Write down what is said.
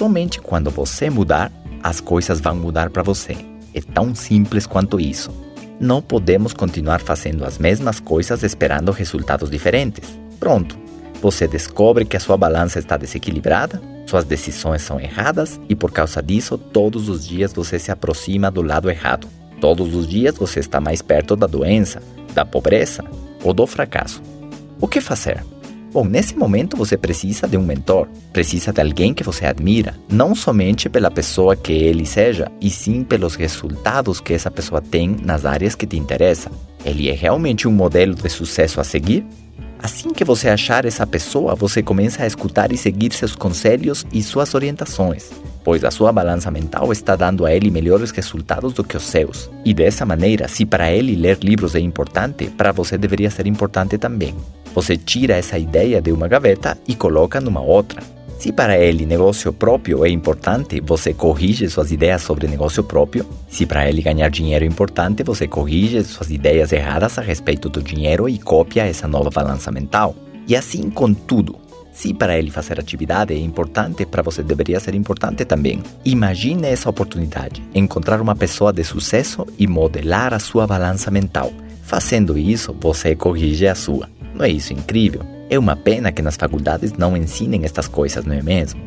somente quando você mudar, as coisas vão mudar para você. É tão simples quanto isso. Não podemos continuar fazendo as mesmas coisas esperando resultados diferentes. Pronto, você descobre que a sua balança está desequilibrada, suas decisões são erradas e por causa disso, todos os dias você se aproxima do lado errado. Todos os dias você está mais perto da doença, da pobreza ou do fracasso. O que fazer? Bom, nesse momento você precisa de um mentor, precisa de alguém que você admira, não somente pela pessoa que ele seja, e sim pelos resultados que essa pessoa tem nas áreas que te interessam. Ele é realmente um modelo de sucesso a seguir? Assim que você achar essa pessoa, você começa a escutar e seguir seus conselhos e suas orientações, pois a sua balança mental está dando a ele melhores resultados do que os seus. E dessa maneira, se para ele ler livros é importante, para você deveria ser importante também. Você tira essa ideia de uma gaveta e coloca numa outra. Se para ele negócio próprio é importante, você corrige suas ideias sobre negócio próprio. Se para ele ganhar dinheiro é importante, você corrige suas ideias erradas a respeito do dinheiro e copia essa nova balança mental. E assim com tudo. Se para ele fazer atividade é importante, para você deveria ser importante também. Imagine essa oportunidade: encontrar uma pessoa de sucesso e modelar a sua balança mental. Fazendo isso, você corrige a sua. Não é isso incrível? É uma pena que nas faculdades não ensinem estas coisas, não é mesmo?